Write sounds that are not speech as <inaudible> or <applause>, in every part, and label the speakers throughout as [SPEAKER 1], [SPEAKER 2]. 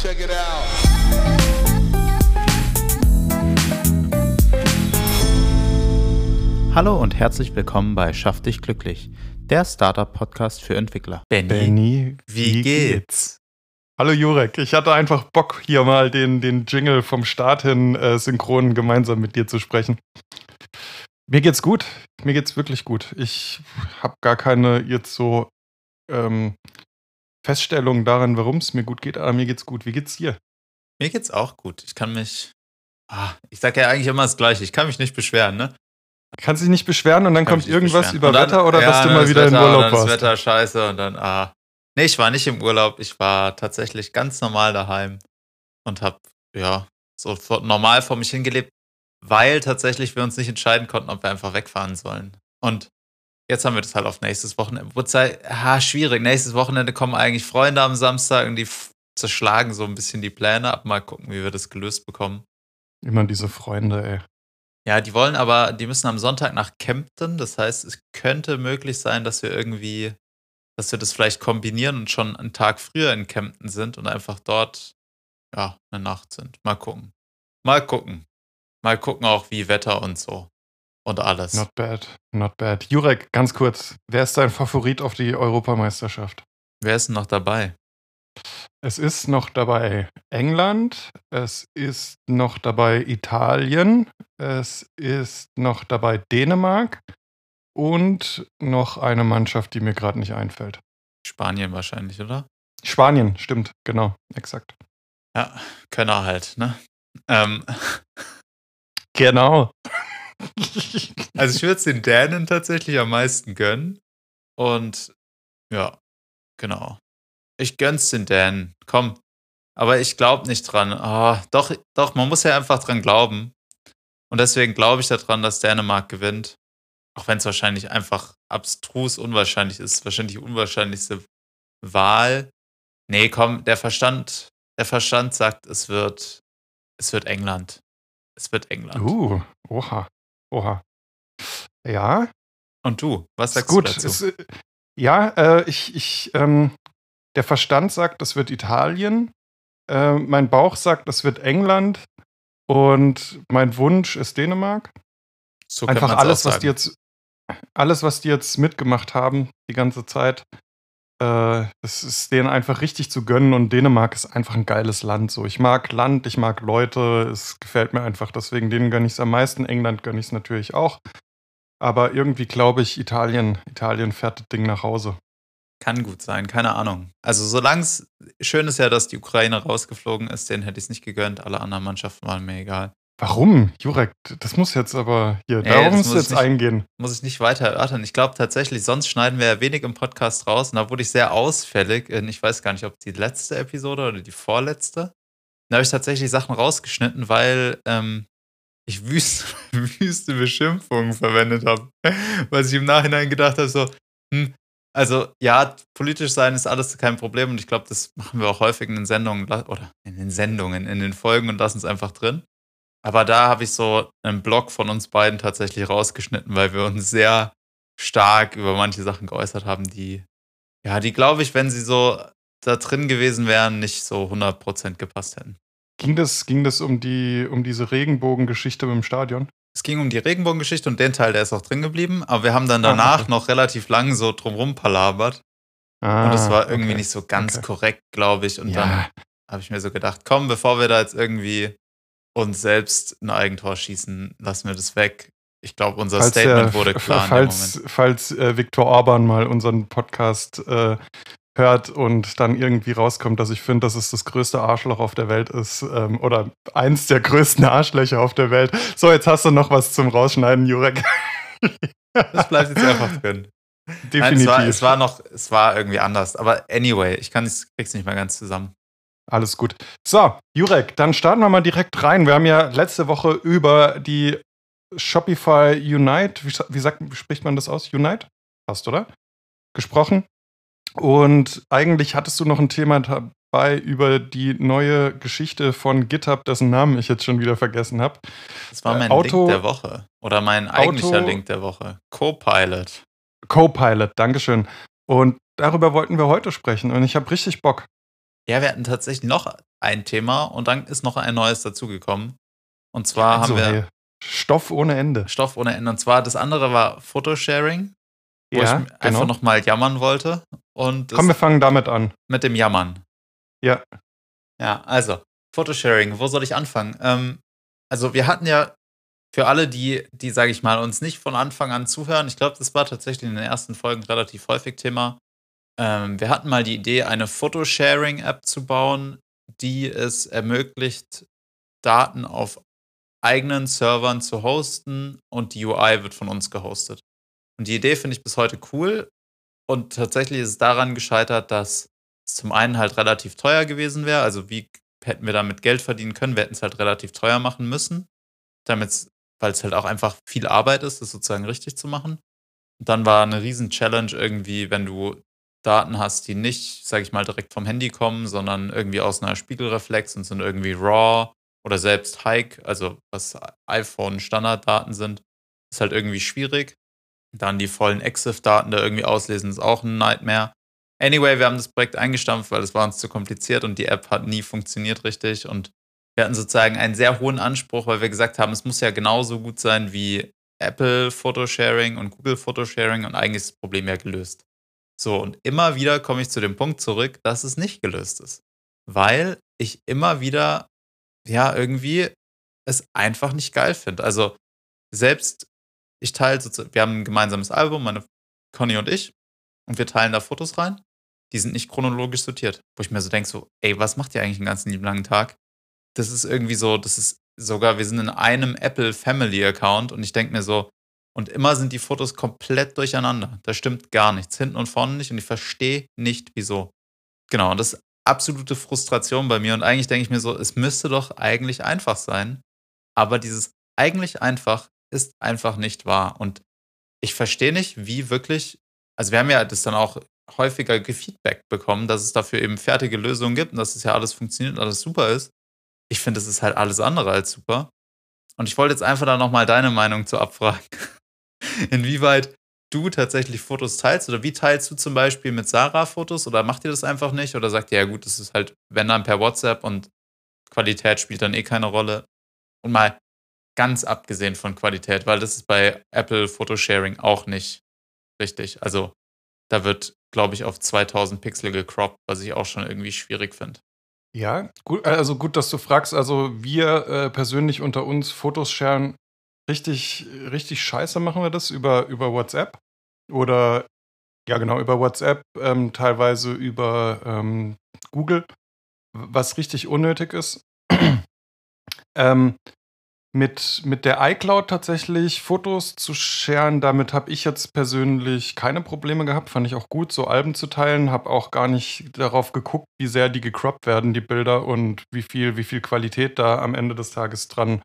[SPEAKER 1] Check it out.
[SPEAKER 2] Hallo und herzlich willkommen bei Schaff dich glücklich, der Startup-Podcast für Entwickler.
[SPEAKER 3] Benny,
[SPEAKER 2] wie geht's?
[SPEAKER 3] Hallo Jurek, ich hatte einfach Bock, hier mal den, den Jingle vom Start hin äh, synchron gemeinsam mit dir zu sprechen. Mir geht's gut, mir geht's wirklich gut. Ich habe gar keine jetzt so ähm, Feststellung daran, warum es mir gut geht, aber mir geht's gut. Wie geht's dir?
[SPEAKER 2] Mir geht's auch gut. Ich kann mich. Ah, ich sage ja eigentlich immer das Gleiche. Ich kann mich nicht beschweren, ne?
[SPEAKER 3] Kannst dich nicht beschweren und dann
[SPEAKER 2] Kann
[SPEAKER 3] kommt irgendwas
[SPEAKER 2] beschweren.
[SPEAKER 3] über
[SPEAKER 2] dann-
[SPEAKER 3] Wetter oder
[SPEAKER 2] ja,
[SPEAKER 3] dass du mal wieder
[SPEAKER 2] Wetter,
[SPEAKER 3] in Urlaub warst?
[SPEAKER 2] Das Wetter scheiße und dann, ah. Nee, ich war nicht im Urlaub. Ich war tatsächlich ganz normal daheim und hab, ja, so normal vor mich hingelebt, weil tatsächlich wir uns nicht entscheiden konnten, ob wir einfach wegfahren sollen. Und jetzt haben wir das halt auf nächstes Wochenende. Halt, ah, schwierig. Nächstes Wochenende kommen eigentlich Freunde am Samstag und die zerschlagen so ein bisschen die Pläne ab. Mal gucken, wie wir das gelöst bekommen.
[SPEAKER 3] Immer diese Freunde, ey.
[SPEAKER 2] Ja, die wollen aber, die müssen am Sonntag nach Kempten. Das heißt, es könnte möglich sein, dass wir irgendwie, dass wir das vielleicht kombinieren und schon einen Tag früher in Kempten sind und einfach dort, ja, eine Nacht sind. Mal gucken. Mal gucken. Mal gucken auch, wie Wetter und so. Und alles.
[SPEAKER 3] Not bad, not bad. Jurek, ganz kurz, wer ist dein Favorit auf die Europameisterschaft?
[SPEAKER 2] Wer ist denn noch dabei?
[SPEAKER 3] Es ist noch dabei England, es ist noch dabei Italien, es ist noch dabei Dänemark und noch eine Mannschaft, die mir gerade nicht einfällt.
[SPEAKER 2] Spanien wahrscheinlich, oder?
[SPEAKER 3] Spanien, stimmt, genau, exakt.
[SPEAKER 2] Ja, Könner halt, ne? Ähm,
[SPEAKER 3] Genau. <laughs>
[SPEAKER 2] also ich würde es den Dänen tatsächlich am meisten gönnen. Und ja, genau. Ich gönn's den Dänen. Komm. Aber ich glaube nicht dran. Ah, doch, doch, man muss ja einfach dran glauben. Und deswegen glaube ich daran, dass Dänemark gewinnt. Auch wenn es wahrscheinlich einfach abstrus unwahrscheinlich ist. Wahrscheinlich die unwahrscheinlichste Wahl. Nee, komm, der Verstand, der Verstand sagt, es wird, es wird England. Es wird England.
[SPEAKER 3] uh, oha, oha. Ja,
[SPEAKER 2] Und du, was sagst
[SPEAKER 3] gut.
[SPEAKER 2] du dazu?
[SPEAKER 3] Ist, äh, ja, äh, ich, ich, ähm, der Verstand sagt, das wird Italien. Äh, mein Bauch sagt, das wird England. Und mein Wunsch ist Dänemark.
[SPEAKER 2] so
[SPEAKER 3] Einfach alles, was die jetzt, alles, was die jetzt mitgemacht haben, die ganze Zeit, äh, das ist denen einfach richtig zu gönnen. Und Dänemark ist einfach ein geiles Land. So, ich mag Land, ich mag Leute, es gefällt mir einfach. Deswegen denen gönne ich es am meisten. England gönne ich es natürlich auch. Aber irgendwie glaube ich, Italien, Italien fährt das Ding nach Hause.
[SPEAKER 2] Kann gut sein, keine Ahnung. Also solange es schön ist ja, dass die Ukraine rausgeflogen ist, den hätte ich es nicht gegönnt. Alle anderen Mannschaften waren mir egal.
[SPEAKER 3] Warum? Jurek, das muss jetzt aber hier,
[SPEAKER 2] Nee,
[SPEAKER 3] darum
[SPEAKER 2] muss
[SPEAKER 3] jetzt
[SPEAKER 2] ich nicht.
[SPEAKER 3] eingehen.
[SPEAKER 2] Muss ich nicht weiter erörtern. Ich glaube tatsächlich, sonst schneiden wir ja wenig im Podcast raus. Und da wurde ich sehr ausfällig. in- Ich weiß gar nicht, ob die letzte Episode oder die vorletzte. Da habe ich tatsächlich Sachen rausgeschnitten, weil ähm, ich wüste, <laughs> wüste Beschimpfungen verwendet habe. Weil ich im Nachhinein gedacht habe, so, hm, also ja, politisch sein ist alles kein Problem und ich glaube, das machen wir auch häufig in den Sendungen oder in den Sendungen, in den Folgen und lassen es einfach drin. Aber da habe ich so einen Blog von uns beiden tatsächlich rausgeschnitten, weil wir uns sehr stark über manche Sachen geäußert haben, die, ja, die glaube ich, wenn sie so da drin gewesen wären, nicht so 100% gepasst hätten.
[SPEAKER 3] Ging das, ging das um, die, um diese Regenbogengeschichte mit dem Stadion?
[SPEAKER 2] Es ging um die Regenbogengeschichte und den Teil, der ist auch drin geblieben, aber wir haben dann
[SPEAKER 3] Ah,
[SPEAKER 2] danach
[SPEAKER 3] okay.
[SPEAKER 2] noch relativ lang so drumrum palabert
[SPEAKER 3] Ah,
[SPEAKER 2] und das war irgendwie
[SPEAKER 3] okay.
[SPEAKER 2] nicht so ganz
[SPEAKER 3] okay.
[SPEAKER 2] korrekt, glaube ich. Und dann
[SPEAKER 3] Ja,
[SPEAKER 2] habe ich mir so gedacht, komm, bevor wir da jetzt irgendwie uns selbst ein Eigentor schießen, lassen wir das weg. Ich glaube, unser
[SPEAKER 3] falls,
[SPEAKER 2] Statement
[SPEAKER 3] der,
[SPEAKER 2] wurde klar
[SPEAKER 3] falls, falls äh, Viktor Orban mal unseren Podcast äh, hört und dann irgendwie rauskommt, dass ich finde, dass es das größte Arschloch auf der Welt ist ähm, oder eins der größten Arschlöcher auf der Welt. So, jetzt hast du noch was zum Rausschneiden, Jurek.
[SPEAKER 2] Das bleibt jetzt einfach drin.
[SPEAKER 3] Definitiv.
[SPEAKER 2] Nein, es, war, es war noch, es war irgendwie anders. Aber anyway, ich kann es, krieg's nicht mehr ganz zusammen.
[SPEAKER 3] Alles gut. So, Jurek, dann starten wir mal direkt rein. Wir haben ja letzte Woche über die Shopify Unite, wie, wie, sagt, wie spricht man das aus? Unite? Passt, oder? Gesprochen. Und eigentlich hattest du noch ein Thema dabei über die neue Geschichte von GitHub, dessen Namen ich jetzt schon wieder vergessen habe.
[SPEAKER 2] Das war
[SPEAKER 3] Äh,
[SPEAKER 2] mein
[SPEAKER 3] Auto-
[SPEAKER 2] Link der Woche. Oder mein eigentlicher
[SPEAKER 3] Auto-
[SPEAKER 2] Link der Woche. Copilot.
[SPEAKER 3] Copilot, Dankeschön. Und darüber wollten wir heute sprechen und ich habe richtig Bock.
[SPEAKER 2] Ja, wir hatten tatsächlich noch ein Thema und dann ist noch ein neues dazugekommen. Und zwar
[SPEAKER 3] Also,
[SPEAKER 2] haben wir
[SPEAKER 3] hey, Stoff ohne Ende.
[SPEAKER 2] Stoff ohne Ende. Und zwar das andere war Photosharing, wo
[SPEAKER 3] Ja,
[SPEAKER 2] ich einfach
[SPEAKER 3] genau.
[SPEAKER 2] nochmal jammern wollte. Und
[SPEAKER 3] Komm, wir fangen damit an.
[SPEAKER 2] mit dem Jammern.
[SPEAKER 3] Ja.
[SPEAKER 2] Ja, also, Photosharing, wo soll ich anfangen? Ähm, also, wir hatten ja für alle, die, die, sage ich mal, uns nicht von Anfang an zuhören, ich glaube, das war tatsächlich in den ersten Folgen relativ häufig Thema. Ähm, wir hatten mal die Idee, eine Photosharing-App zu bauen, die es ermöglicht, Daten auf eigenen Servern zu hosten und die UI wird von uns gehostet. Und die Idee finde ich bis heute cool. Und tatsächlich ist es daran gescheitert, dass es zum einen halt relativ teuer gewesen wäre. Also wie hätten wir damit Geld verdienen können? Wir hätten es halt relativ teuer machen müssen, damit weil es halt auch einfach viel Arbeit ist, das sozusagen richtig zu machen. Und dann war eine riesen Challenge irgendwie, wenn du Daten hast, die nicht, sage ich mal, direkt vom Handy kommen, sondern irgendwie aus einer Spiegelreflex und sind irgendwie RAW oder selbst Hike, also was iPhone Standarddaten sind, ist halt irgendwie schwierig. Dann die vollen EXIF-Daten da irgendwie auslesen, ist auch ein Nightmare. Anyway, wir haben das Projekt eingestampft, weil es war uns zu kompliziert und die App hat nie funktioniert richtig. Und wir hatten sozusagen einen sehr hohen Anspruch, weil wir gesagt haben, es muss ja genauso gut sein wie Apple Photosharing und Google Photosharing und eigentlich ist das Problem ja gelöst. So, und immer wieder komme ich zu dem Punkt zurück, dass es nicht gelöst ist. Weil ich immer wieder, ja, irgendwie es einfach nicht geil finde. Also, selbst ich teile, wir haben ein gemeinsames Album, meine Conny und ich, und wir teilen da Fotos rein. Die sind nicht chronologisch sortiert. Wo ich mir so denke, so, ey, was macht ihr eigentlich den ganzen lieben langen Tag? Das ist irgendwie so, das ist sogar, wir sind in einem Apple Family Account und ich denke mir so, und immer sind die Fotos komplett durcheinander. Da stimmt gar nichts, hinten und vorne nicht und ich verstehe nicht, wieso. Genau, und das ist absolute Frustration bei mir und eigentlich denke ich mir so, es müsste doch eigentlich einfach sein, aber dieses eigentlich einfach ist einfach nicht wahr und ich verstehe nicht, wie wirklich, also wir haben ja das dann auch häufiger Feedback bekommen, dass es dafür eben fertige Lösungen gibt und dass es ja alles funktioniert und alles super ist. Ich finde, es ist halt alles andere als super. Und ich wollte jetzt einfach da nochmal deine Meinung zu abfragen. <laughs> Inwieweit du tatsächlich Fotos teilst oder wie teilst du zum Beispiel mit Sarah Fotos oder macht ihr das einfach nicht oder sagt ihr, ja gut, das ist halt, wenn dann per WhatsApp und Qualität spielt dann eh keine Rolle. Und mal ganz abgesehen von Qualität, weil das ist bei Apple Photosharing auch nicht richtig. Also da wird, glaube ich, auf 2000 Pixel gecroppt, was ich auch schon irgendwie schwierig finde.
[SPEAKER 3] Ja, gut, also gut, dass du fragst. Also wir äh, persönlich unter uns Fotos sharen, richtig, richtig scheiße machen wir das über, über WhatsApp. Oder ja genau, über WhatsApp, ähm, teilweise über ähm, Google, was richtig unnötig ist. <clears throat> ähm, mit, mit der iCloud tatsächlich Fotos zu sharen, damit habe ich jetzt persönlich keine Probleme gehabt. Fand ich auch gut, so Alben zu teilen. Habe auch gar nicht darauf geguckt, wie sehr die gecroppt werden, die Bilder, und wie viel, wie viel Qualität da am Ende des Tages dran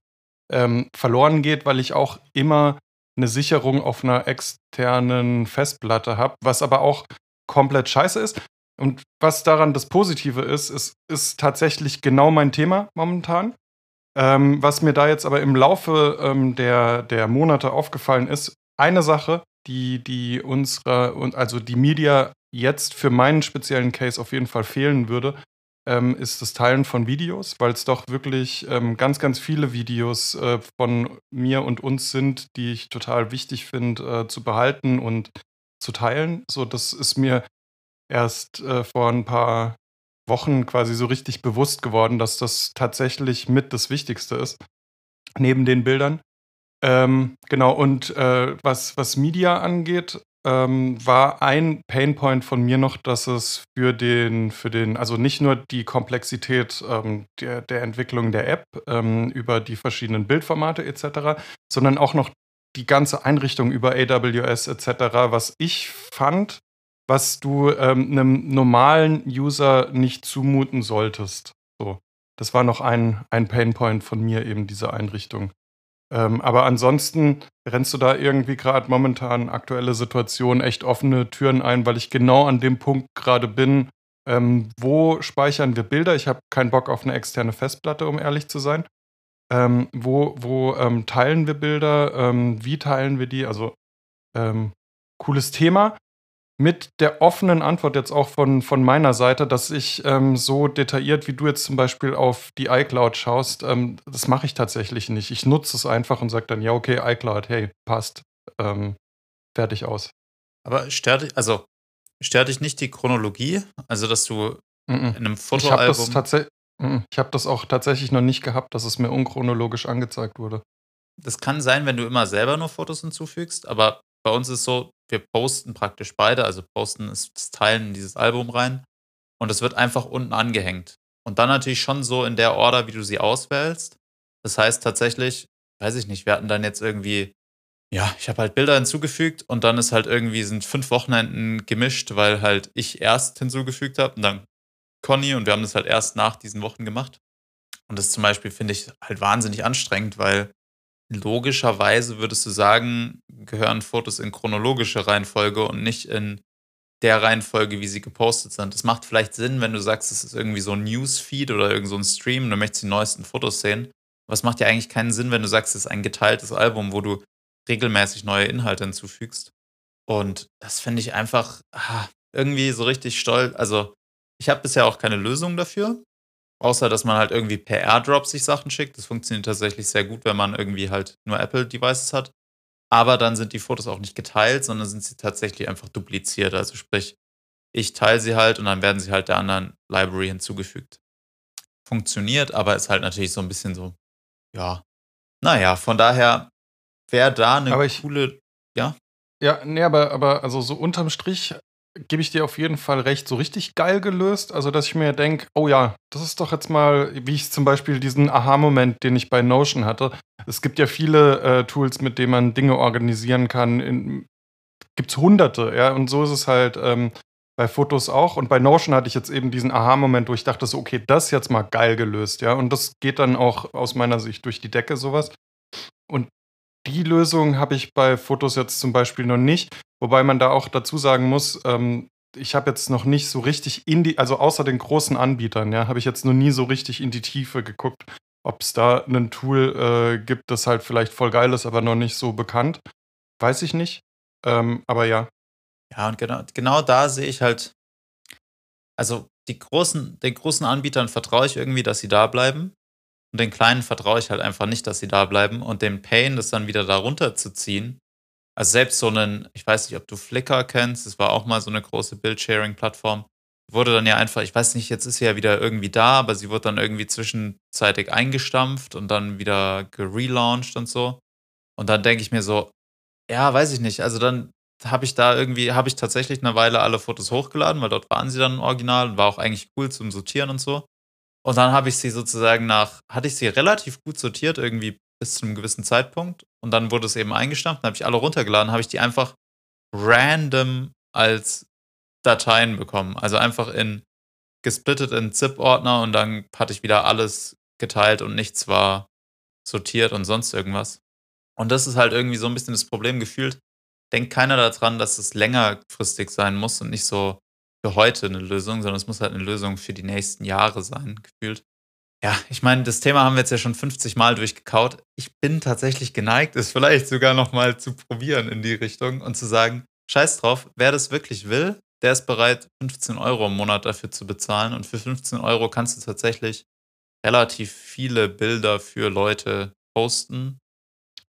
[SPEAKER 3] ähm, verloren geht, weil ich auch immer eine Sicherung auf einer externen Festplatte habe, was aber auch komplett scheiße ist. Und was daran das Positive ist, ist, ist tatsächlich genau mein Thema momentan. Ähm, was mir da jetzt aber im Laufe ähm, der, der Monate aufgefallen ist, eine Sache, die, die unsere, also die Media jetzt für meinen speziellen Case auf jeden Fall fehlen würde, ähm, ist das Teilen von Videos, weil es doch wirklich ähm, ganz, ganz viele Videos äh, von mir und uns sind, die ich total wichtig finde äh, zu behalten und zu teilen. So, das ist mir erst äh, vor ein paar Wochen quasi so richtig bewusst geworden, dass das tatsächlich mit das Wichtigste ist, neben den Bildern. Ähm, genau, und äh, was, was Media angeht, ähm, war ein Painpoint von mir noch, dass es für den, für den, also nicht nur die Komplexität ähm, der, der Entwicklung der App ähm, über die verschiedenen Bildformate etc., sondern auch noch die ganze Einrichtung über AWS etc., was ich fand, was du ähm, einem normalen User nicht zumuten solltest. So, das war noch ein, ein Painpoint von mir, eben diese Einrichtung. Ähm, aber ansonsten rennst du da irgendwie gerade momentan aktuelle Situation echt offene Türen ein, weil ich genau an dem Punkt gerade bin, ähm, wo speichern wir Bilder? Ich habe keinen Bock auf eine externe Festplatte, um ehrlich zu sein. Ähm, wo wo ähm, teilen wir Bilder? Ähm, wie teilen wir die? Also ähm, cooles Thema. Mit der offenen Antwort jetzt auch von, von meiner Seite, dass ich ähm, so detailliert, wie du jetzt zum Beispiel auf die iCloud schaust, ähm, das mache ich tatsächlich nicht. Ich nutze es einfach und sage dann, ja, okay, iCloud, hey, passt. Ähm, fertig aus.
[SPEAKER 2] Aber stört dich, also stört dich nicht die Chronologie? Also, dass du
[SPEAKER 3] Mm -mm.
[SPEAKER 2] in einem
[SPEAKER 3] Ich habe das,
[SPEAKER 2] Fotoalbum.
[SPEAKER 3] tatsächlich ich hab das auch tatsächlich noch nicht gehabt, dass es mir unchronologisch angezeigt wurde.
[SPEAKER 2] Das kann sein, wenn du immer selber nur Fotos hinzufügst, aber bei uns ist so, wir posten praktisch beide, also posten ist das Teilen in dieses Album rein und es wird einfach unten angehängt. Und dann natürlich schon so in der Order, wie du sie auswählst. Das heißt tatsächlich, weiß ich nicht, wir hatten dann jetzt irgendwie, ja, ich habe halt Bilder hinzugefügt und dann ist halt irgendwie, sind fünf Wochenenden gemischt, weil halt ich erst hinzugefügt habe und dann Conny und wir haben das halt erst nach diesen Wochen gemacht. Und das zum Beispiel finde ich halt wahnsinnig anstrengend, weil logischerweise würdest du sagen, gehören Fotos in chronologische Reihenfolge und nicht in der Reihenfolge, wie sie gepostet sind. Das macht vielleicht Sinn, wenn du sagst, es ist irgendwie so ein Newsfeed oder irgend so ein Stream und du möchtest die neuesten Fotos sehen. Aber es macht ja eigentlich keinen Sinn, wenn du sagst, es ist ein geteiltes Album, wo du regelmäßig neue Inhalte hinzufügst. Und das finde ich einfach ah, irgendwie so richtig stolz. Also, ich habe bisher auch keine Lösung dafür. Außer, dass man halt irgendwie per Airdrop sich Sachen schickt. Das funktioniert tatsächlich sehr gut, wenn man irgendwie halt nur Apple-Devices hat. Aber dann sind die Fotos auch nicht geteilt, sondern sind sie tatsächlich einfach dupliziert. Also sprich, ich teile sie halt und dann werden sie halt der anderen Library hinzugefügt. Funktioniert, aber ist halt natürlich so ein bisschen so, ja. Naja, von daher wäre da eine
[SPEAKER 3] Aber ich-
[SPEAKER 2] coole, ja,
[SPEAKER 3] Ja, nee, aber, aber also so unterm Strich gebe ich dir auf jeden Fall recht, so richtig geil gelöst. Also, dass ich mir denke, oh ja, das ist doch jetzt mal, wie ich zum Beispiel diesen Aha-Moment, den ich bei Notion hatte. Es gibt ja viele äh, Tools, mit denen man Dinge organisieren kann. Gibt es hunderte, ja, und so ist es halt ähm, bei Fotos auch. Und bei Notion hatte ich jetzt eben diesen Aha-Moment, wo ich dachte so, okay, das ist jetzt mal geil gelöst, ja. Und das geht dann auch aus meiner Sicht durch die Decke, sowas. Und die Lösung habe ich bei Fotos jetzt zum Beispiel noch nicht. Wobei man da auch dazu sagen muss, ähm, ich habe jetzt noch nicht so richtig in die, also außer den großen Anbietern, ja, habe ich jetzt noch nie so richtig in die Tiefe geguckt, ob es da ein Tool äh, gibt, das halt vielleicht voll geil ist, aber noch nicht so bekannt. Weiß ich nicht. Ähm, aber ja.
[SPEAKER 2] Ja, und genau, genau da sehe ich halt, also die großen, den großen Anbietern vertraue ich irgendwie, dass sie da bleiben. Und den kleinen vertraue ich halt einfach nicht, dass sie da bleiben. Und den Pain, das dann wieder da runterzuziehen. Also selbst so einen, ich weiß nicht, ob du Flickr kennst, das war auch mal so eine große Bildsharing-Plattform. Wurde dann ja einfach, ich weiß nicht, jetzt ist sie ja wieder irgendwie da, aber sie wurde dann irgendwie zwischenzeitig eingestampft und dann wieder gelauncht und so. Und dann denke ich mir so, ja, weiß ich nicht. Also dann habe ich da irgendwie, habe ich tatsächlich eine Weile alle Fotos hochgeladen, weil dort waren sie dann im Original und war auch eigentlich cool zum Sortieren und so. Und dann habe ich sie sozusagen nach, hatte ich sie relativ gut sortiert, irgendwie bis zu einem gewissen Zeitpunkt. Und dann wurde es eben eingestampft, dann habe ich alle runtergeladen, habe ich die einfach random als Dateien bekommen. Also einfach in gesplittet in ZIP-Ordner und dann hatte ich wieder alles geteilt und nichts war sortiert und sonst irgendwas. Und das ist halt irgendwie so ein bisschen das Problem gefühlt. Denkt keiner daran, dass es längerfristig sein muss und nicht so für heute eine Lösung, sondern es muss halt eine Lösung für die nächsten Jahre sein, gefühlt. Ja, ich meine, das Thema haben wir jetzt ja schon 50 Mal durchgekaut. Ich bin tatsächlich geneigt, es vielleicht sogar nochmal zu probieren in die Richtung und zu sagen, scheiß drauf, wer das wirklich will, der ist bereit, 15 Euro im Monat dafür zu bezahlen. Und für 15 Euro kannst du tatsächlich relativ viele Bilder für Leute posten,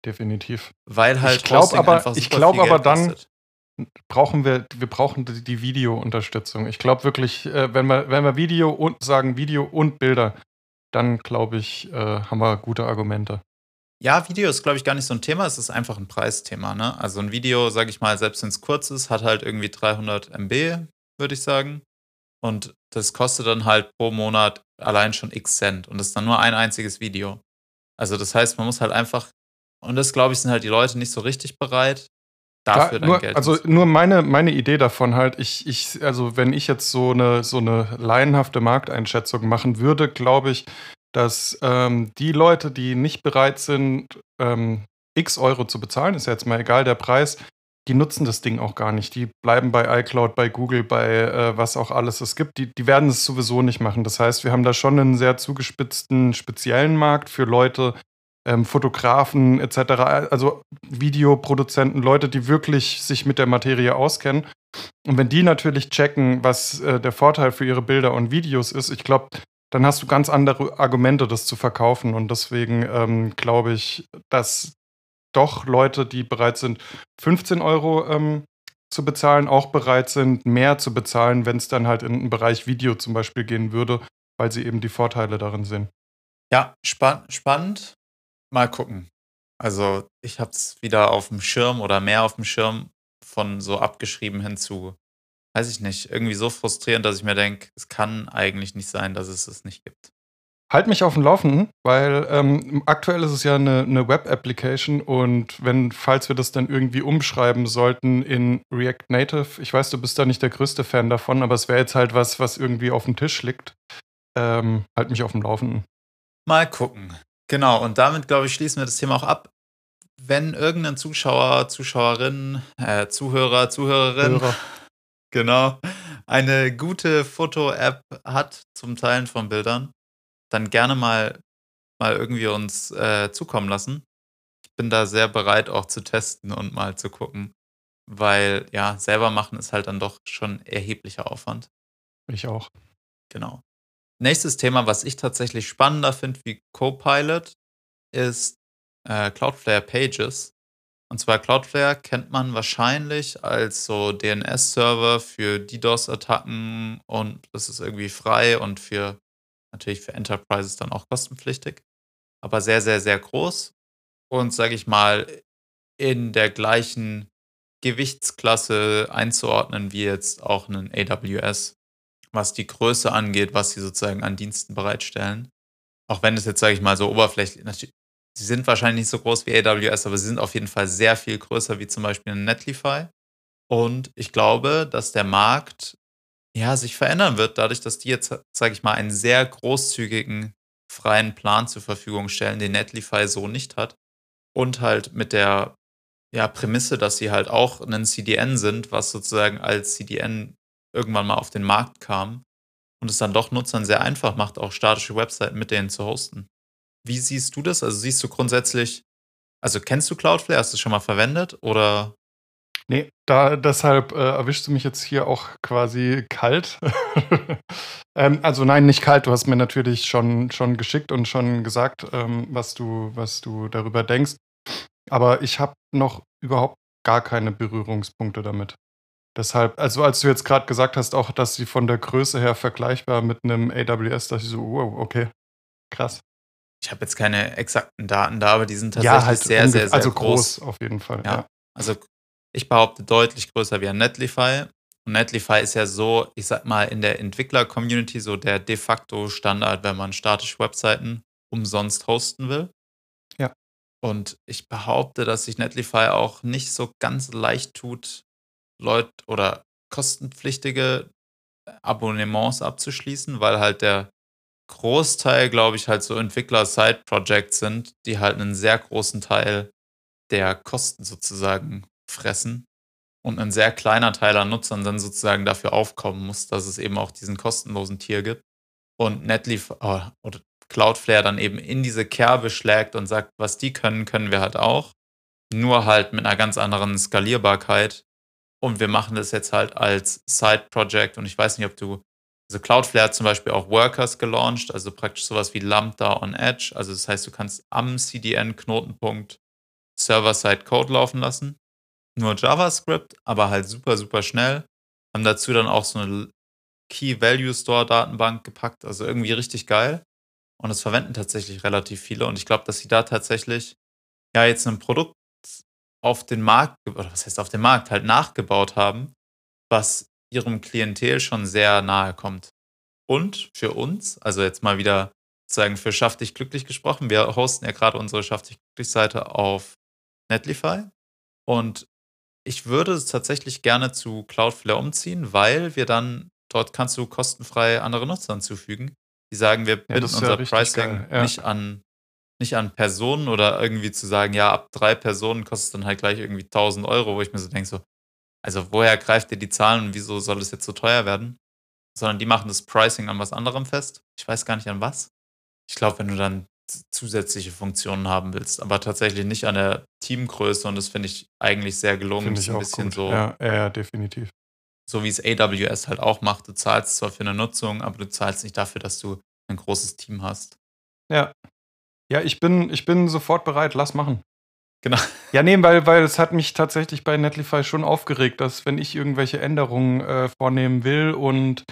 [SPEAKER 3] Definitiv.
[SPEAKER 2] weil halt
[SPEAKER 3] Ich glaub
[SPEAKER 2] Posting
[SPEAKER 3] aber- ich
[SPEAKER 2] super
[SPEAKER 3] glaub
[SPEAKER 2] viel
[SPEAKER 3] aber
[SPEAKER 2] Geld
[SPEAKER 3] dann-
[SPEAKER 2] kostet.
[SPEAKER 3] brauchen wir, wir brauchen die, die Video-Unterstützung. Ich glaube wirklich, äh, wenn wir, wenn wir Video und sagen Video und Bilder, dann glaube ich, äh, haben wir gute Argumente.
[SPEAKER 2] Ja, Video ist, glaube ich, gar nicht so ein Thema. Es ist einfach ein Preisthema. Ne? Also ein Video, sage ich mal, selbst wenn es kurz ist, hat halt irgendwie 300 MB, würde ich sagen. Und das kostet dann halt pro Monat allein schon x Cent. Und das ist dann nur ein einziges Video. Also das heißt, man muss halt einfach, und das, glaube ich, sind halt die Leute nicht so richtig bereit, dafür
[SPEAKER 3] Da, nur,
[SPEAKER 2] Geld
[SPEAKER 3] also
[SPEAKER 2] hinzugeben.
[SPEAKER 3] nur meine, meine Idee davon halt, ich, ich, also wenn ich jetzt so eine, so eine laienhafte Markteinschätzung machen würde, glaube ich, dass ähm, die Leute, die nicht bereit sind, ähm, x Euro zu bezahlen, ist ja jetzt mal egal der Preis, die nutzen das Ding auch gar nicht. Die bleiben bei iCloud, bei Google, bei äh, was auch alles es gibt. Die, die werden es sowieso nicht machen. Das heißt, wir haben da schon einen sehr zugespitzten, speziellen Markt für Leute, ähm, Fotografen etc., also Videoproduzenten, Leute, die wirklich sich mit der Materie auskennen. Und wenn die natürlich checken, was äh, der Vorteil für ihre Bilder und Videos ist, ich glaube, dann hast du ganz andere Argumente, das zu verkaufen. Und deswegen ähm, glaube ich, dass doch Leute, die bereit sind, 15 Euro ähm, zu bezahlen, auch bereit sind, mehr zu bezahlen, wenn es dann halt in den Bereich Video zum Beispiel gehen würde, weil sie eben die Vorteile darin sehen.
[SPEAKER 2] Ja, spann spannend. Mal gucken. Also ich habe es wieder auf dem Schirm oder mehr auf dem Schirm von so abgeschrieben hinzu, weiß ich nicht, irgendwie so frustrierend, dass ich mir denke, es kann eigentlich nicht sein, dass es es nicht gibt.
[SPEAKER 3] Halt mich auf dem Laufenden, weil ähm, aktuell ist es ja eine, eine Web-Application und wenn, falls wir das dann irgendwie umschreiben sollten in React Native, ich weiß, du bist da nicht der größte Fan davon, aber es wäre jetzt halt was, was irgendwie auf dem Tisch liegt. Ähm, halt mich auf dem Laufenden.
[SPEAKER 2] Mal gucken. Genau, und damit, glaube ich, schließen wir das Thema auch ab. Wenn irgendein Zuschauer, Zuschauerin, äh, Zuhörer, Zuhörerin,
[SPEAKER 3] Hörer.
[SPEAKER 2] genau, eine gute Foto-App hat zum Teilen von Bildern, dann gerne mal, mal irgendwie uns äh, zukommen lassen. Ich bin da sehr bereit, auch zu testen und mal zu gucken, weil ja, selber machen ist halt dann doch schon erheblicher Aufwand.
[SPEAKER 3] Ich auch.
[SPEAKER 2] Genau. Nächstes Thema, was ich tatsächlich spannender finde wie Copilot, ist äh, Cloudflare Pages. Und zwar Cloudflare kennt man wahrscheinlich als so DNS-Server für DDoS-Attacken und das ist irgendwie frei und für natürlich für Enterprises dann auch kostenpflichtig. Aber sehr, sehr, sehr groß und sage ich mal in der gleichen Gewichtsklasse einzuordnen wie jetzt auch einen AWS was die Größe angeht, was sie sozusagen an Diensten bereitstellen. Auch wenn es jetzt, sage ich mal, so oberflächlich, natürlich, sie sind wahrscheinlich nicht so groß wie AWS, aber sie sind auf jeden Fall sehr viel größer wie zum Beispiel ein Netlify. Und ich glaube, dass der Markt ja sich verändern wird, dadurch, dass die jetzt, sage ich mal, einen sehr großzügigen freien Plan zur Verfügung stellen, den Netlify so nicht hat. Und halt mit der ja, Prämisse, dass sie halt auch ein CDN sind, was sozusagen als CDN irgendwann mal auf den Markt kam und es dann doch Nutzern sehr einfach macht, auch statische Webseiten mit denen zu hosten. Wie siehst du das? Also siehst du grundsätzlich, also kennst du Cloudflare? Hast du es schon mal verwendet oder?
[SPEAKER 3] Nee, da deshalb äh, erwischst du mich jetzt hier auch quasi kalt. <laughs> ähm, also nein, nicht kalt. Du hast mir natürlich schon, schon geschickt und schon gesagt, ähm, was, du, was du darüber denkst. Aber ich habe noch überhaupt gar keine Berührungspunkte damit. Deshalb, also als du jetzt gerade gesagt hast, auch, dass sie von der Größe her vergleichbar mit einem AWS, dachte ich so, wow, okay, krass.
[SPEAKER 2] Ich habe jetzt keine exakten Daten da, aber die sind tatsächlich ja, halt sehr, sehr, sehr
[SPEAKER 3] also
[SPEAKER 2] groß.
[SPEAKER 3] groß. auf jeden Fall.
[SPEAKER 2] Ja.
[SPEAKER 3] ja.
[SPEAKER 2] Also ich behaupte deutlich größer wie ein Netlify. Und Netlify ist ja so, ich sag mal, in der Entwickler-Community so der de facto Standard, wenn man statische Webseiten umsonst hosten will.
[SPEAKER 3] Ja.
[SPEAKER 2] Und ich behaupte, dass sich Netlify auch nicht so ganz leicht tut, Leute oder kostenpflichtige Abonnements abzuschließen, weil halt der Großteil, glaube ich, halt so Entwickler-Side-Projects sind, die halt einen sehr großen Teil der Kosten sozusagen fressen und ein sehr kleiner Teil an Nutzern dann sozusagen dafür aufkommen muss, dass es eben auch diesen kostenlosen Tier gibt. Und Netleaf oh, oder Cloudflare dann eben in diese Kerbe schlägt und sagt, was die können, können wir halt auch. Nur halt mit einer ganz anderen Skalierbarkeit und wir machen das jetzt halt als Side-Project. Und ich weiß nicht, ob du, also Cloudflare hat zum Beispiel auch Workers gelauncht, also praktisch sowas wie Lambda on Edge. Also das heißt, du kannst am CDN-Knotenpunkt Server-Side-Code laufen lassen. Nur JavaScript, aber halt super, super schnell. Haben dazu dann auch so eine Key-Value-Store-Datenbank gepackt. Also irgendwie richtig geil. Und das verwenden tatsächlich relativ viele. Und ich glaube, dass sie da tatsächlich ja jetzt ein Produkt auf den Markt, oder was heißt auf den Markt, halt nachgebaut haben, was ihrem Klientel schon sehr nahe kommt. Und für uns, also jetzt mal wieder sozusagen für Schaff dich glücklich gesprochen, wir hosten ja gerade unsere Schaff dich glücklich Seite auf Netlify und ich würde es tatsächlich gerne zu Cloudflare umziehen, weil wir dann, dort kannst du kostenfrei andere Nutzer hinzufügen, die sagen, wir binden ja, unser Pricing ja. nicht an nicht an Personen oder irgendwie zu sagen, ja, ab drei Personen kostet es dann halt gleich irgendwie 1000 Euro, wo ich mir so denke, so, also woher greift ihr die Zahlen und wieso soll es jetzt so teuer werden? Sondern die machen das Pricing an was anderem fest. Ich weiß gar nicht an was. Ich glaube, wenn du dann zusätzliche Funktionen haben willst, aber tatsächlich nicht an der Teamgröße und das finde ich eigentlich sehr gelungen.
[SPEAKER 3] Finde ich
[SPEAKER 2] ein
[SPEAKER 3] auch
[SPEAKER 2] bisschen
[SPEAKER 3] gut.
[SPEAKER 2] so.
[SPEAKER 3] Ja, ja, definitiv.
[SPEAKER 2] so wie es AWS halt auch macht. Du zahlst zwar für eine Nutzung, aber du zahlst nicht dafür, dass du ein großes Team hast.
[SPEAKER 3] Ja. Ja, ich bin, ich bin sofort bereit, lass machen.
[SPEAKER 2] Genau.
[SPEAKER 3] Ja, nee, weil, weil es hat mich tatsächlich bei Netlify schon aufgeregt, dass wenn ich irgendwelche Änderungen äh, vornehmen will und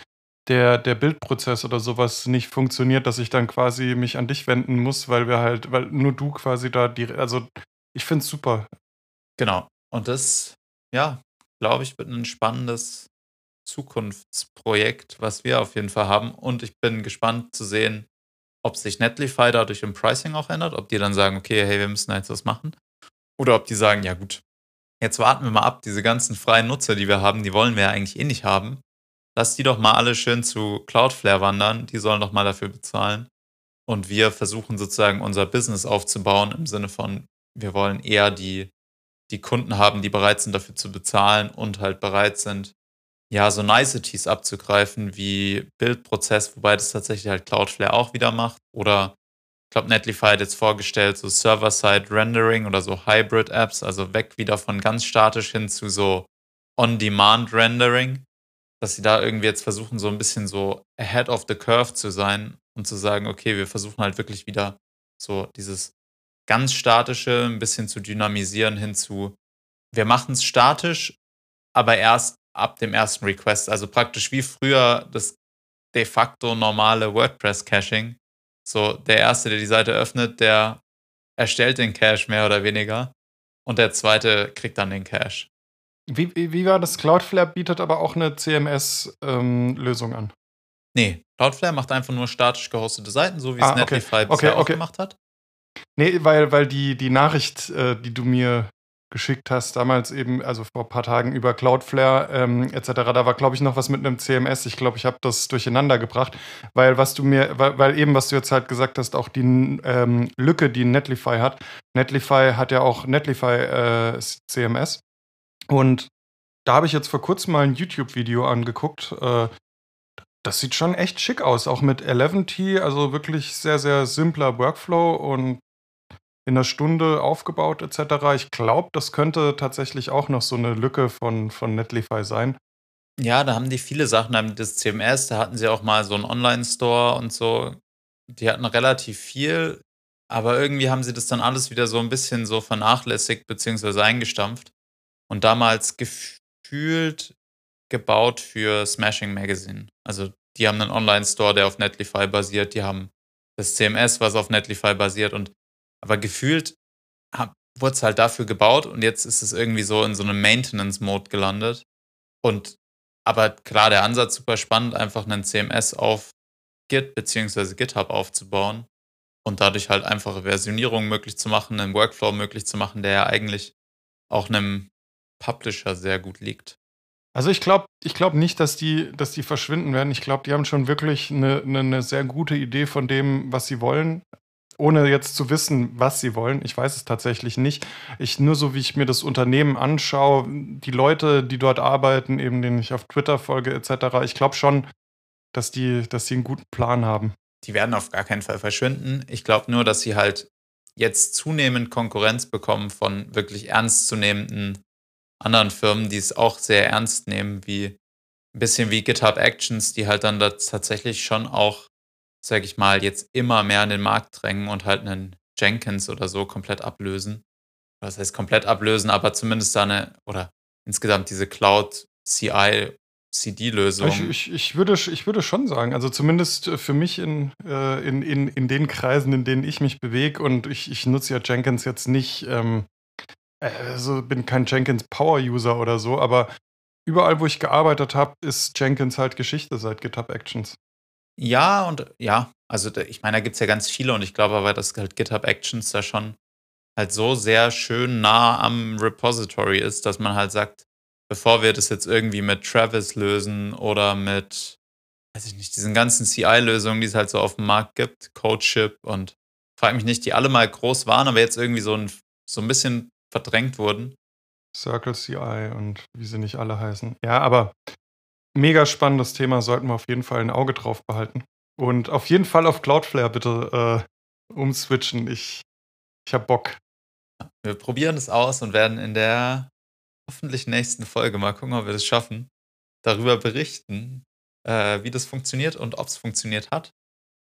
[SPEAKER 3] der, der Bildprozess oder sowas nicht funktioniert, dass ich dann quasi mich an dich wenden muss, weil wir halt, weil nur du quasi da die, also ich finde es super.
[SPEAKER 2] Genau. Und das, ja, glaube ich, wird ein spannendes Zukunftsprojekt, was wir auf jeden Fall haben. Und ich bin gespannt zu sehen, ob sich Netlify dadurch im Pricing auch ändert, ob die dann sagen, okay, hey, wir müssen jetzt was machen. Oder ob die sagen, ja gut, jetzt warten wir mal ab, diese ganzen freien Nutzer, die wir haben, die wollen wir ja eigentlich eh nicht haben. Lass die doch mal alle schön zu Cloudflare wandern, die sollen doch mal dafür bezahlen. Und wir versuchen sozusagen unser Business aufzubauen im Sinne von, wir wollen eher die, die Kunden haben, die bereit sind dafür zu bezahlen und halt bereit sind, ja, so Niceties abzugreifen wie Bildprozess, wobei das tatsächlich halt Cloudflare auch wieder macht. Oder ich glaube, Netlify hat jetzt vorgestellt, so Server-Side-Rendering oder so Hybrid-Apps, also weg wieder von ganz statisch hin zu so On-Demand-Rendering, dass sie da irgendwie jetzt versuchen, so ein bisschen so ahead of the curve zu sein und zu sagen, okay, wir versuchen halt wirklich wieder so dieses ganz statische ein bisschen zu dynamisieren hin zu, wir machen es statisch, aber erst ab dem ersten Request. Also praktisch wie früher das de facto normale WordPress-Caching. So, der Erste, der die Seite öffnet, der erstellt den Cache mehr oder weniger. Und der Zweite kriegt dann den Cache.
[SPEAKER 3] Wie, wie war das? Cloudflare bietet aber auch eine CMS-Lösung ähm, an.
[SPEAKER 2] Nee, Cloudflare macht einfach nur statisch gehostete Seiten, so wie es
[SPEAKER 3] Ah, okay.
[SPEAKER 2] Netlify
[SPEAKER 3] Okay,
[SPEAKER 2] bisher auch
[SPEAKER 3] okay.
[SPEAKER 2] gemacht hat.
[SPEAKER 3] Nee, weil, weil die, die Nachricht, äh, die du mir geschickt hast, damals eben, also vor ein paar Tagen über Cloudflare ähm, etc., da war, glaube ich, noch was mit einem CMS. Ich glaube, ich habe das durcheinander gebracht, weil was du mir, weil, weil eben, was du jetzt halt gesagt hast, auch die ähm, Lücke, die Netlify hat. Netlify hat ja auch Netlify äh, CMS. Und da habe ich jetzt vor kurzem mal ein YouTube-Video angeguckt. Äh, das sieht schon echt schick aus, auch mit 11T, also wirklich sehr, sehr simpler Workflow und in einer Stunde aufgebaut etc. Ich glaube, das könnte tatsächlich auch noch so eine Lücke von, von Netlify sein.
[SPEAKER 2] Ja, da haben die viele Sachen, haben das CMS, da hatten sie auch mal so einen Online-Store und so. Die hatten relativ viel, aber irgendwie haben sie das dann alles wieder so ein bisschen so vernachlässigt bzw. eingestampft und damals gefühlt gebaut für Smashing Magazine. Also die haben einen Online-Store, der auf Netlify basiert, die haben das CMS, was auf Netlify basiert und aber gefühlt wurde es halt dafür gebaut und jetzt ist es irgendwie so in so einem Maintenance-Mode gelandet. Und aber klar, der Ansatz super spannend, einfach einen CMS auf Git bzw. GitHub aufzubauen und dadurch halt einfache Versionierung möglich zu machen, einen Workflow möglich zu machen, der ja eigentlich auch einem Publisher sehr gut liegt.
[SPEAKER 3] Also ich glaube ich glaub nicht, dass die, dass die verschwinden werden. Ich glaube, die haben schon wirklich eine, eine, eine sehr gute Idee von dem, was sie wollen ohne jetzt zu wissen, was sie wollen. Ich weiß es tatsächlich nicht. Ich nur so, wie ich mir das Unternehmen anschaue, die Leute, die dort arbeiten, eben denen ich auf Twitter folge etc. Ich glaube schon, dass die, dass sie einen guten Plan haben.
[SPEAKER 2] Die werden auf gar keinen Fall verschwinden. Ich glaube nur, dass sie halt jetzt zunehmend Konkurrenz bekommen von wirklich ernstzunehmenden anderen Firmen, die es auch sehr ernst nehmen, wie ein bisschen wie GitHub Actions, die halt dann da tatsächlich schon auch sag ich mal, jetzt immer mehr in den Markt drängen und halt einen Jenkins oder so komplett ablösen. Das heißt komplett ablösen, aber zumindest da eine, oder insgesamt diese Cloud CI CD-Lösung.
[SPEAKER 3] Ich, ich, ich, würde, ich würde schon sagen, also zumindest für mich in, äh, in, in, in den Kreisen, in denen ich mich bewege und ich, ich nutze ja Jenkins jetzt nicht, ähm, also bin kein Jenkins Power-User oder so, aber überall, wo ich gearbeitet habe, ist Jenkins halt Geschichte seit GitHub Actions.
[SPEAKER 2] Ja, und ja, also ich meine, da gibt es ja ganz viele und ich glaube aber, dass halt GitHub Actions da schon halt so sehr schön nah am Repository ist, dass man halt sagt, bevor wir das jetzt irgendwie mit Travis lösen oder mit, weiß ich nicht, diesen ganzen CI-Lösungen, die es halt so auf dem Markt gibt, CodeShip und frag mich nicht, die alle mal groß waren, aber jetzt irgendwie so ein, so ein bisschen verdrängt wurden.
[SPEAKER 3] Circle CI und wie sie nicht alle heißen. Ja, aber mega spannendes Thema, sollten wir auf jeden Fall ein Auge drauf behalten. Und auf jeden Fall auf Cloudflare bitte äh, umswitchen. Ich, ich hab Bock.
[SPEAKER 2] Wir probieren es aus und werden in der hoffentlich nächsten Folge mal gucken, ob wir das schaffen. darüber berichten, äh, wie das funktioniert und ob es funktioniert hat.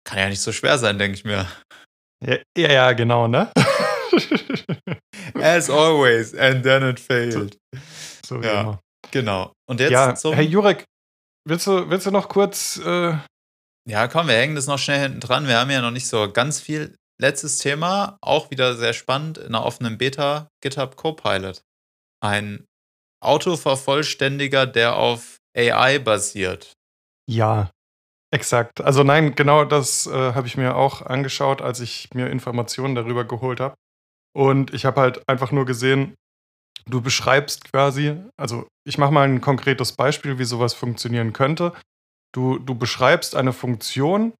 [SPEAKER 2] Kann ja nicht so schwer sein, denke ich mir.
[SPEAKER 3] Ja, ja, ja, genau, ne? <laughs>
[SPEAKER 2] As always, and then it failed.
[SPEAKER 3] So,
[SPEAKER 2] Ja.
[SPEAKER 3] immer.
[SPEAKER 2] Genau. Und jetzt
[SPEAKER 3] Ja, hey Jurek, willst du, willst du noch kurz äh,
[SPEAKER 2] Ja, komm, wir hängen das noch schnell hinten dran. Wir haben ja noch nicht so ganz viel. Letztes Thema, auch wieder sehr spannend, in einer offenen Beta GitHub Copilot. Ein Autovervollständiger, der auf AI basiert.
[SPEAKER 3] Ja, exakt. Also nein, genau das äh, habe ich mir auch angeschaut, als ich mir Informationen darüber geholt habe. Und ich habe halt einfach nur gesehen, du beschreibst quasi, also ich mache mal ein konkretes Beispiel, wie sowas funktionieren könnte. Du, du beschreibst eine Funktion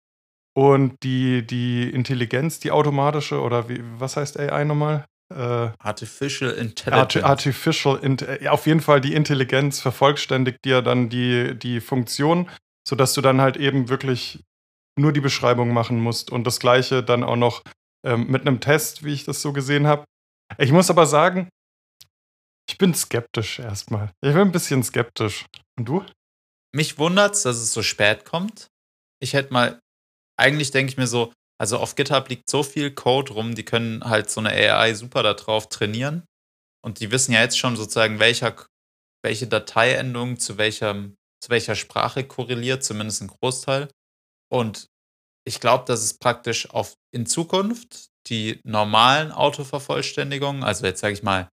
[SPEAKER 3] und die, die Intelligenz, die automatische, oder wie, was heißt AI nochmal? Äh,
[SPEAKER 2] Artificial
[SPEAKER 3] Arti
[SPEAKER 2] Intelligence.
[SPEAKER 3] Artificial, Int ja, auf jeden Fall die Intelligenz vervollständigt dir dann die, die Funktion, sodass du dann halt eben wirklich nur die Beschreibung machen musst und das gleiche dann auch noch ähm, mit einem Test, wie ich das so gesehen habe. Ich muss aber sagen, ich bin skeptisch erstmal. Ich bin ein bisschen skeptisch. Und du?
[SPEAKER 2] Mich wundert's, dass es so spät kommt. Ich hätte mal, eigentlich denke ich mir so, also auf GitHub liegt so viel Code rum, die können halt so eine AI super darauf trainieren. Und die wissen ja jetzt schon sozusagen, welcher, welche Dateiendung zu, welchem, zu welcher Sprache korreliert, zumindest ein Großteil. Und ich glaube, dass es praktisch auf in Zukunft die normalen Autovervollständigungen, also jetzt sage ich mal,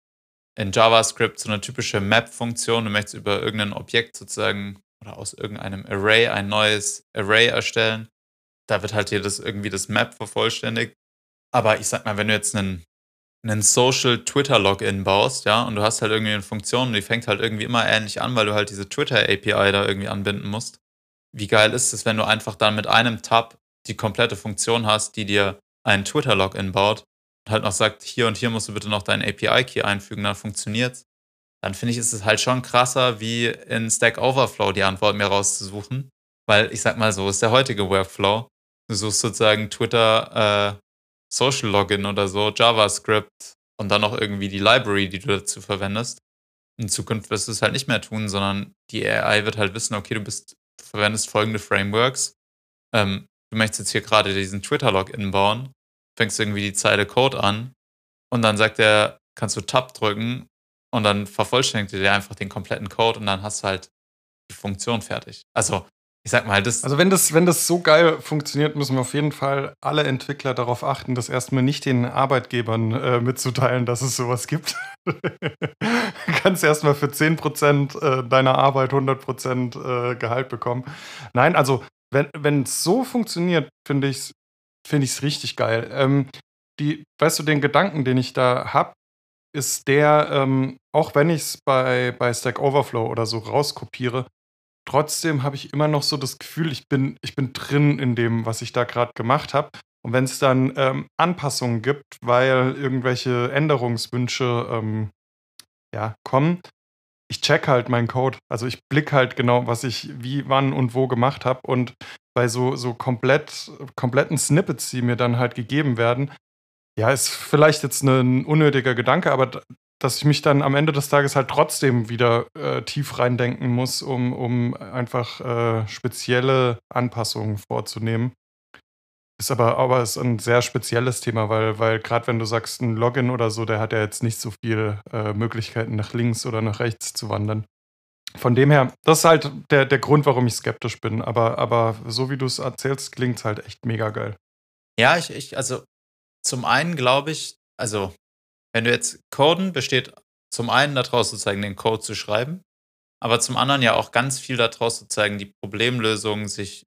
[SPEAKER 2] in JavaScript so eine typische Map-Funktion, du möchtest über irgendein Objekt sozusagen oder aus irgendeinem Array ein neues Array erstellen. Da wird halt hier das irgendwie das Map vervollständigt. Aber ich sag mal, wenn du jetzt einen, einen Social Twitter Login baust, ja, und du hast halt irgendwie eine Funktion die fängt halt irgendwie immer ähnlich an, weil du halt diese Twitter API da irgendwie anbinden musst. Wie geil ist es, wenn du einfach dann mit einem Tab die komplette Funktion hast, die dir einen Twitter Login baut halt noch sagt, hier und hier musst du bitte noch deinen API-Key einfügen, dann funktioniert's. Dann finde ich, ist es halt schon krasser, wie in Stack Overflow die Antwort mir rauszusuchen. Weil ich sag mal so, ist der heutige Workflow. Du suchst sozusagen Twitter äh, Social Login oder so, JavaScript und dann noch irgendwie die Library, die du dazu verwendest. In Zukunft wirst du es halt nicht mehr tun, sondern die AI wird halt wissen, okay, du bist, du verwendest folgende Frameworks. Ähm, du möchtest jetzt hier gerade diesen Twitter-Login bauen, fängst irgendwie die Zeile Code an und dann sagt er, kannst du Tab drücken und dann vervollständigt er dir einfach den kompletten Code und dann hast du halt die Funktion fertig. Also, ich sag mal, das.
[SPEAKER 3] Also wenn das, wenn das so geil funktioniert, müssen wir auf jeden Fall alle Entwickler darauf achten, das erstmal nicht den Arbeitgebern äh, mitzuteilen, dass es sowas gibt. du <laughs> kannst erstmal für 10% äh, deiner Arbeit 100% äh, Gehalt bekommen. Nein, also wenn es so funktioniert, finde ich es find ich's richtig geil. Ähm, die, weißt du, den Gedanken, den ich da habe, ist der, ähm, auch wenn ich es bei, bei Stack Overflow oder so rauskopiere, trotzdem habe ich immer noch so das Gefühl, ich bin, ich bin drin in dem, was ich da gerade gemacht habe. Und wenn es dann ähm, Anpassungen gibt, weil irgendwelche Änderungswünsche ähm, ja, kommen, ich check halt meinen Code. Also ich blick halt genau, was ich wie, wann und wo gemacht habe. Und bei so, so komplett, kompletten Snippets, die mir dann halt gegeben werden, ja, ist vielleicht jetzt ein unnötiger Gedanke, aber dass ich mich dann am Ende des Tages halt trotzdem wieder äh, tief reindenken muss, um, um einfach äh, spezielle Anpassungen vorzunehmen. Ist aber, aber ist ein sehr spezielles Thema, weil, weil gerade wenn du sagst, ein Login oder so, der hat ja jetzt nicht so viele äh, Möglichkeiten, nach links oder nach rechts zu wandern. Von dem her, das ist halt der, der Grund, warum ich skeptisch bin. Aber, aber so wie du es erzählst, klingt es halt echt mega geil.
[SPEAKER 2] Ja, ich, ich, also zum einen glaube ich, also wenn du jetzt coden, besteht zum einen daraus sozusagen den Code zu schreiben, aber zum anderen ja auch ganz viel daraus sozusagen die Problemlösung sich,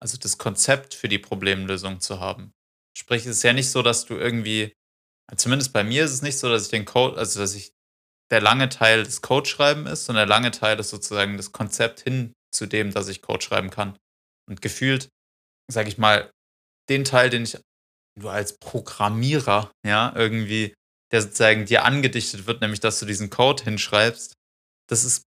[SPEAKER 2] also das Konzept für die Problemlösung zu haben. Sprich, es ist ja nicht so, dass du irgendwie, zumindest bei mir ist es nicht so, dass ich den Code, also dass ich der lange Teil des Codeschreiben ist, sondern der lange Teil ist sozusagen das Konzept hin zu dem, dass ich Code schreiben kann. Und gefühlt, sage ich mal, den Teil, den ich nur als Programmierer, ja, irgendwie, der sozusagen dir angedichtet wird, nämlich dass du diesen Code hinschreibst, das ist,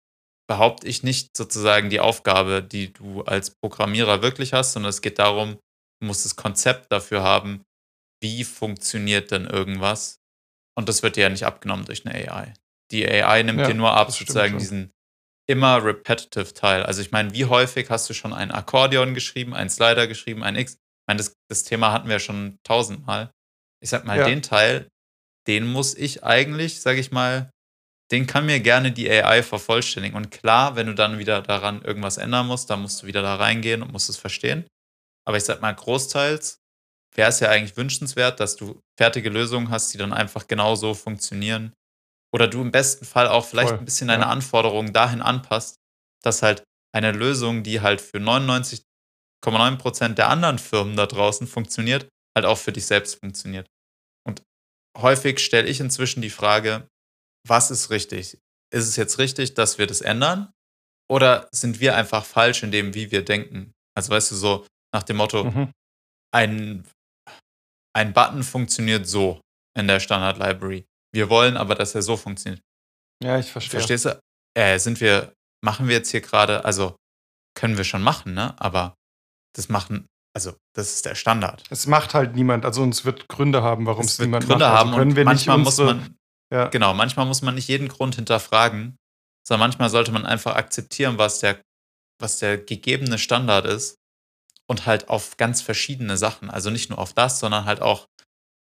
[SPEAKER 2] behaupte ich, nicht sozusagen die Aufgabe, die du als Programmierer wirklich hast, sondern es geht darum, du musst das Konzept dafür haben, wie funktioniert denn irgendwas. Und das wird dir ja nicht abgenommen durch eine AI. Die AI nimmt
[SPEAKER 3] Ja,
[SPEAKER 2] dir nur ab, sozusagen
[SPEAKER 3] schon.
[SPEAKER 2] diesen, immer repetitive Teil. Also ich meine, wie häufig hast du schon ein Akkordeon geschrieben, ein Slider geschrieben, ein X? Ich meine, das, das Thema hatten wir schon tausendmal. Ich sag mal,
[SPEAKER 3] Ja.
[SPEAKER 2] den Teil, den muss ich eigentlich, sag ich mal, den kann mir gerne die AI vervollständigen. Und klar, wenn du dann wieder daran irgendwas ändern musst, dann musst du wieder da reingehen und musst es verstehen. Aber ich sag mal, großteils wäre es ja eigentlich wünschenswert, dass du fertige Lösungen hast, die dann einfach genauso funktionieren. Oder du im besten Fall auch vielleicht
[SPEAKER 3] Voll,
[SPEAKER 2] ein bisschen deine
[SPEAKER 3] ja.
[SPEAKER 2] Anforderungen dahin anpasst, dass halt eine Lösung, die halt für 99,9% der anderen Firmen da draußen funktioniert, halt auch für dich selbst funktioniert. Und häufig stelle ich inzwischen die Frage, was ist richtig? Ist es jetzt richtig, dass wir das ändern? Oder sind wir einfach falsch in dem, wie wir denken? Also weißt du, so nach dem Motto,
[SPEAKER 3] Mhm.
[SPEAKER 2] ein, ein Button funktioniert so in der Standard Library. Wir wollen aber, dass er so funktioniert.
[SPEAKER 3] Ja, ich verstehe.
[SPEAKER 2] Verstehst du? Äh, sind wir, machen wir jetzt hier gerade, also können wir schon machen, ne? Aber das machen, also das ist der Standard.
[SPEAKER 3] Es macht halt niemand. Also uns wird Gründe haben, warum es
[SPEAKER 2] Es wird
[SPEAKER 3] niemand
[SPEAKER 2] Gründe
[SPEAKER 3] macht.
[SPEAKER 2] haben
[SPEAKER 3] also können
[SPEAKER 2] und
[SPEAKER 3] wir
[SPEAKER 2] manchmal
[SPEAKER 3] nicht
[SPEAKER 2] muss
[SPEAKER 3] unsere,
[SPEAKER 2] man,
[SPEAKER 3] ja,
[SPEAKER 2] genau, manchmal muss man nicht jeden Grund hinterfragen, sondern manchmal sollte man einfach akzeptieren, was der, was der gegebene Standard ist und halt auf ganz verschiedene Sachen. Also nicht nur auf das, sondern halt auch,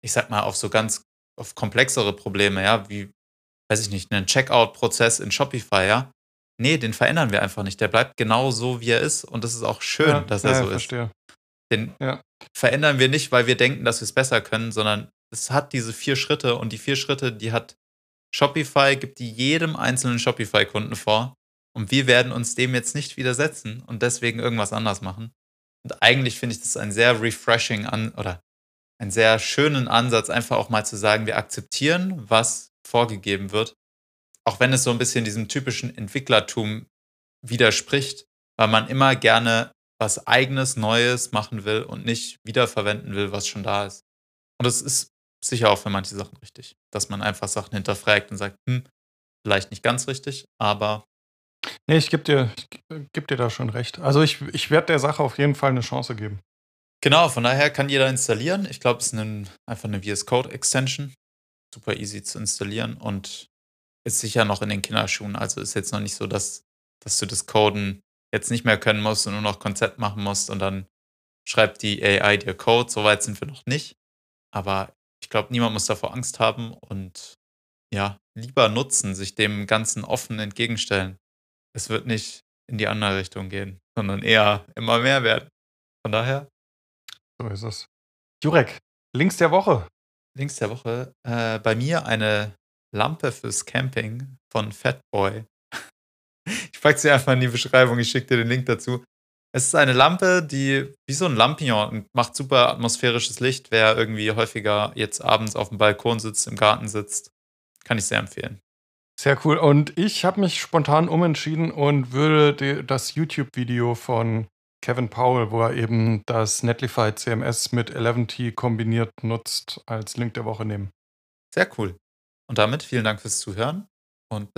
[SPEAKER 2] ich sag mal, auf so ganz, auf komplexere Probleme, ja, wie, weiß ich nicht, einen Checkout-Prozess in Shopify, ja. Nee, den verändern wir einfach nicht. Der bleibt genau so, wie er ist. Und das ist auch schön,
[SPEAKER 3] ja,
[SPEAKER 2] dass er
[SPEAKER 3] ja,
[SPEAKER 2] so ist.
[SPEAKER 3] verstehe.
[SPEAKER 2] Den
[SPEAKER 3] Ja.
[SPEAKER 2] verändern wir nicht, weil wir denken, dass wir es besser können, sondern es hat diese vier Schritte und die vier Schritte, die hat Shopify, gibt die jedem einzelnen Shopify-Kunden vor. Und wir werden uns dem jetzt nicht widersetzen und deswegen irgendwas anders machen. Und eigentlich finde ich das ein sehr refreshing an oder einen sehr schönen Ansatz, einfach auch mal zu sagen, wir akzeptieren, was vorgegeben wird, auch wenn es so ein bisschen diesem typischen Entwicklertum widerspricht, weil man immer gerne was eigenes, Neues machen will und nicht wiederverwenden will, was schon da ist. Und das ist sicher auch für manche Sachen richtig, dass man einfach Sachen hinterfragt und sagt, hm, vielleicht nicht ganz richtig, aber
[SPEAKER 3] Nee, ich gebe dir, ich geb dir da schon recht. Also ich, ich werde der Sache auf jeden Fall eine Chance geben.
[SPEAKER 2] Genau, von daher kann jeder installieren. Ich glaube, es ist ein, einfach eine VS Code Extension. Super easy zu installieren und ist sicher noch in den Kinderschuhen. Also ist jetzt noch nicht so, dass, dass du das Coden jetzt nicht mehr können musst und nur noch Konzept machen musst und dann schreibt die AI dir Code. Soweit sind wir noch nicht. Aber ich glaube, niemand muss davor Angst haben und ja, lieber nutzen, sich dem Ganzen offen entgegenstellen. Es wird nicht in die andere Richtung gehen, sondern eher immer mehr werden. Von daher,
[SPEAKER 3] So ist es. Jurek, Links der Woche.
[SPEAKER 2] Links der Woche, äh, bei mir eine Lampe fürs Camping von Fatboy. <laughs> Ich packe sie einfach in die Beschreibung, ich schicke dir den Link dazu. Es ist eine Lampe, die wie so ein Lampion macht super atmosphärisches Licht. Wer irgendwie häufiger jetzt abends auf dem Balkon sitzt, im Garten sitzt, kann ich sehr empfehlen.
[SPEAKER 3] Sehr cool. Und ich habe mich spontan umentschieden und würde das YouTube-Video von Kevin Powell, wo er eben das Netlify CMS mit 11T kombiniert nutzt, als Link der Woche nehmen.
[SPEAKER 2] Sehr cool. Und damit vielen Dank fürs Zuhören und